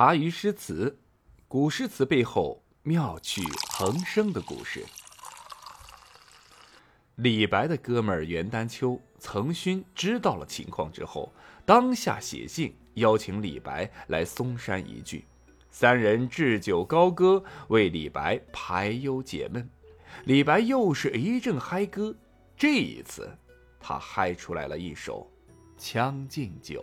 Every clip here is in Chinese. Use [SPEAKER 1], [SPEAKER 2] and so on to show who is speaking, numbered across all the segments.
[SPEAKER 1] 茶余诗词，古诗词背后妙趣横生的故事。李白的哥们儿袁丹丘、岑勋知道了情况之后，当下写信邀请李白来嵩山一聚，三人置酒高歌，为李白排忧解闷。李白又是一阵嗨歌，这一次他嗨出来了一首《将进酒》。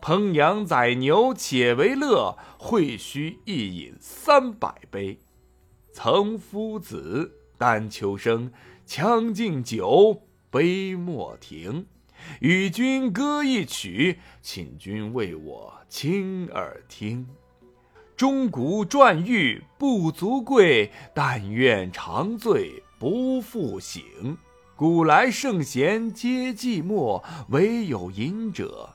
[SPEAKER 1] 烹羊宰牛且为乐，会须一饮三百杯。岑夫子，丹丘生，将进酒，杯莫停。与君歌一曲，请君为我倾耳听。钟鼓馔玉不足贵，但愿长醉不复醒。古来圣贤皆寂寞，惟有饮者。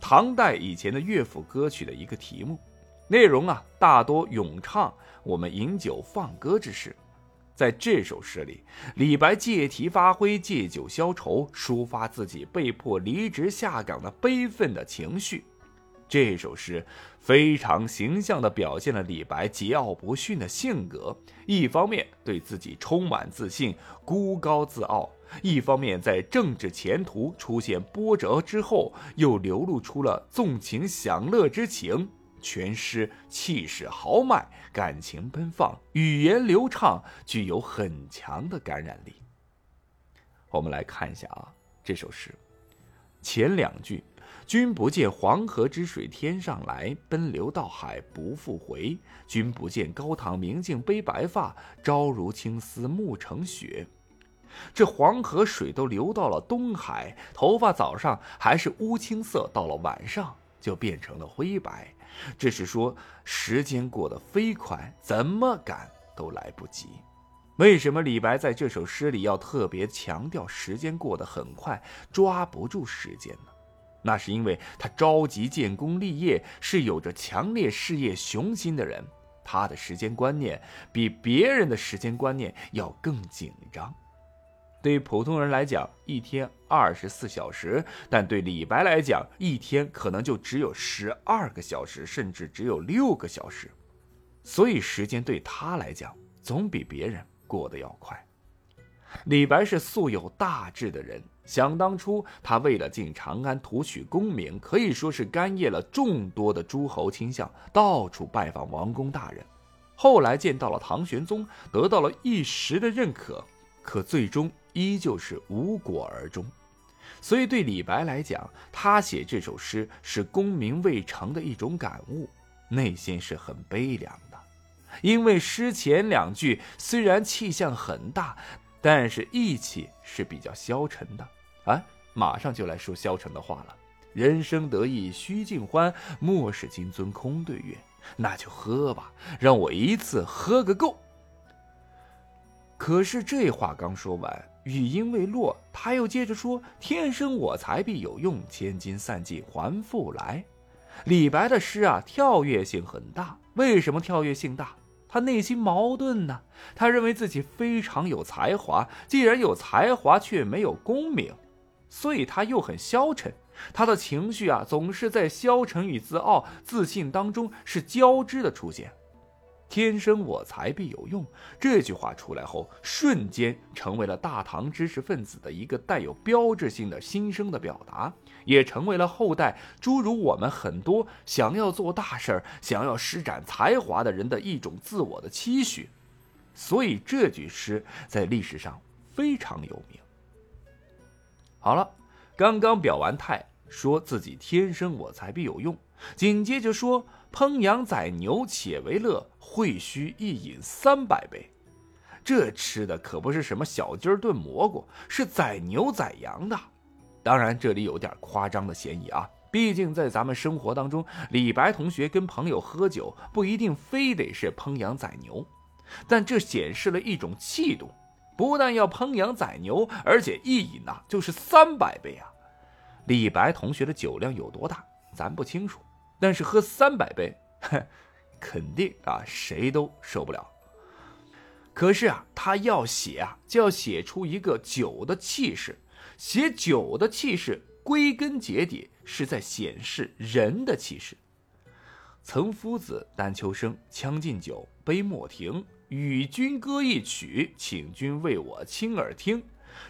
[SPEAKER 1] 唐代以前的乐府歌曲的一个题目，内容啊大多咏唱我们饮酒放歌之事。在这首诗里，李白借题发挥，借酒消愁，抒发自己被迫离职下岗的悲愤的情绪。这首诗非常形象地表现了李白桀骜不驯的性格，一方面对自己充满自信，孤高自傲。一方面，在政治前途出现波折之后，又流露出了纵情享乐之情。全诗气势豪迈，感情奔放，语言流畅，具有很强的感染力。我们来看一下啊，这首诗前两句：“君不见黄河之水天上来，奔流到海不复回。君不见高堂明镜悲白发，朝如青丝暮成雪。”这黄河水都流到了东海，头发早上还是乌青色，到了晚上就变成了灰白。这是说时间过得飞快，怎么赶都来不及。为什么李白在这首诗里要特别强调时间过得很快，抓不住时间呢？那是因为他着急建功立业，是有着强烈事业雄心的人，他的时间观念比别人的时间观念要更紧张。对普通人来讲，一天二十四小时；但对李白来讲，一天可能就只有十二个小时，甚至只有六个小时。所以，时间对他来讲，总比别人过得要快。李白是素有大志的人，想当初他为了进长安图取功名，可以说是干谒了众多的诸侯卿相，到处拜访王公大人。后来见到了唐玄宗，得到了一时的认可，可最终。依旧是无果而终，所以对李白来讲，他写这首诗是功名未成的一种感悟，内心是很悲凉的。因为诗前两句虽然气象很大，但是意气是比较消沉的。啊，马上就来说消沉的话了：“人生得意须尽欢，莫使金樽空对月。”那就喝吧，让我一次喝个够。可是这话刚说完。语音未落，他又接着说：“天生我材必有用，千金散尽还复来。”李白的诗啊，跳跃性很大。为什么跳跃性大？他内心矛盾呢。他认为自己非常有才华，既然有才华却没有功名，所以他又很消沉。他的情绪啊，总是在消沉与自傲、自信当中是交织的出现。天生我材必有用，这句话出来后，瞬间成为了大唐知识分子的一个带有标志性的心声的表达，也成为了后代诸如我们很多想要做大事儿、想要施展才华的人的一种自我的期许。所以这句诗在历史上非常有名。好了，刚刚表完态，说自己天生我材必有用，紧接着说烹羊宰牛且为乐，会须一饮三百杯。这吃的可不是什么小鸡儿炖蘑菇，是宰牛宰羊的。当然，这里有点夸张的嫌疑啊。毕竟在咱们生活当中，李白同学跟朋友喝酒不一定非得是烹羊宰牛，但这显示了一种气度。不但要烹羊宰牛，而且一饮呐就是三百杯啊！李白同学的酒量有多大，咱不清楚，但是喝三百杯，肯定啊谁都受不了。可是啊，他要写啊，就要写出一个酒的气势。写酒的气势，归根结底是在显示人的气势。岑夫子，丹丘生，《将进酒》，杯莫停，与君歌一曲，请君为我倾耳听。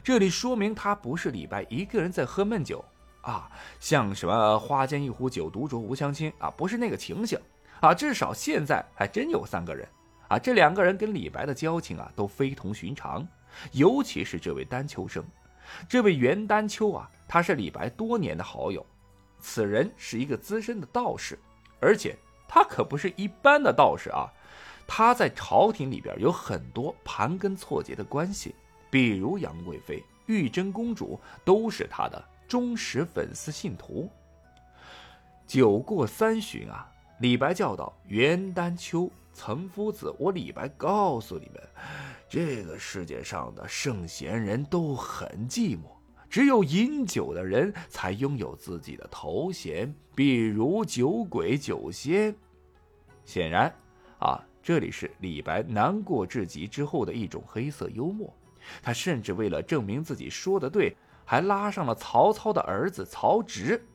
[SPEAKER 1] 这里说明他不是李白一个人在喝闷酒啊，像什么花间一壶酒，独酌无相亲啊，不是那个情形啊。至少现在还真有三个人。啊，这两个人跟李白的交情啊都非同寻常，尤其是这位丹丘生，这位袁丹丘啊，他是李白多年的好友，此人是一个资深的道士，而且他可不是一般的道士啊，他在朝廷里边有很多盘根错节的关系，比如杨贵妃、玉真公主都是他的忠实粉丝信徒。酒过三巡啊，李白叫道：“袁丹丘。”岑夫子，我李白告诉你们，这个世界上的圣贤人都很寂寞，只有饮酒的人才拥有自己的头衔，比如酒鬼、酒仙。显然，啊，这里是李白难过至极之后的一种黑色幽默。他甚至为了证明自己说的对，还拉上了曹操的儿子曹植，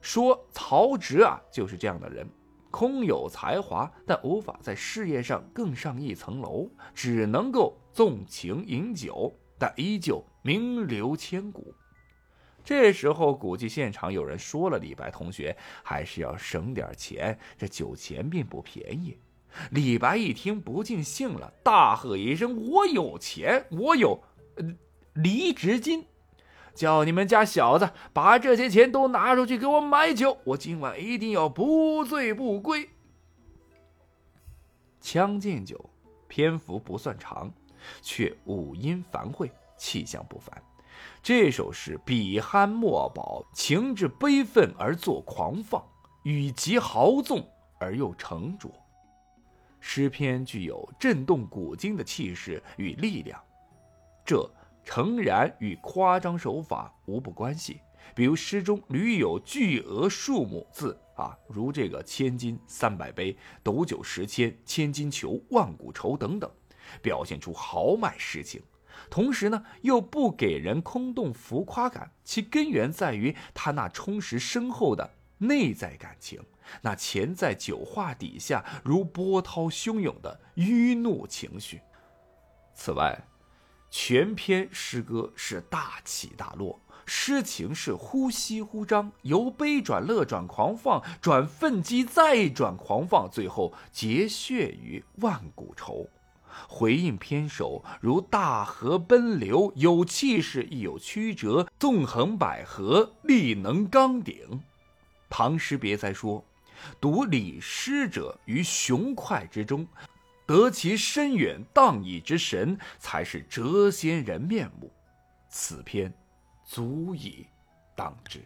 [SPEAKER 1] 说曹植啊就是这样的人。空有才华，但无法在事业上更上一层楼，只能够纵情饮酒，但依旧名留千古。这时候，估计现场有人说了：“李白同学还是要省点钱，这酒钱并不便宜。”李白一听不尽兴了，大喝一声：“我有钱，我有离职金！”叫你们家小子把这些钱都拿出去给我买酒，我今晚一定要不醉不归。《将进酒》篇幅不算长，却五音繁会，气象不凡。这首诗笔酣墨饱，情至悲愤而作狂放，语极豪纵而又沉着。诗篇具有震动古今的气势与力量，这。诚然与夸张手法无不关系，比如诗中屡有巨额数目字啊，如这个千金三百杯、斗酒十千、千金裘、万古愁等等，表现出豪迈诗情。同时呢，又不给人空洞浮夸感，其根源在于他那充实深厚的内在感情，那潜在酒话底下如波涛汹涌的郁怒情绪。此外，全篇诗歌是大起大落，诗情是忽息忽张，由悲转乐转狂放，转愤激再转狂放，最后结血于万古愁。回应篇首如大河奔流，有气势亦有曲折，纵横捭阖，力能刚鼎。唐诗别再说：“读李诗者于雄快之中。”得其深远荡逸之神，才是谪仙人面目。此篇足以当之。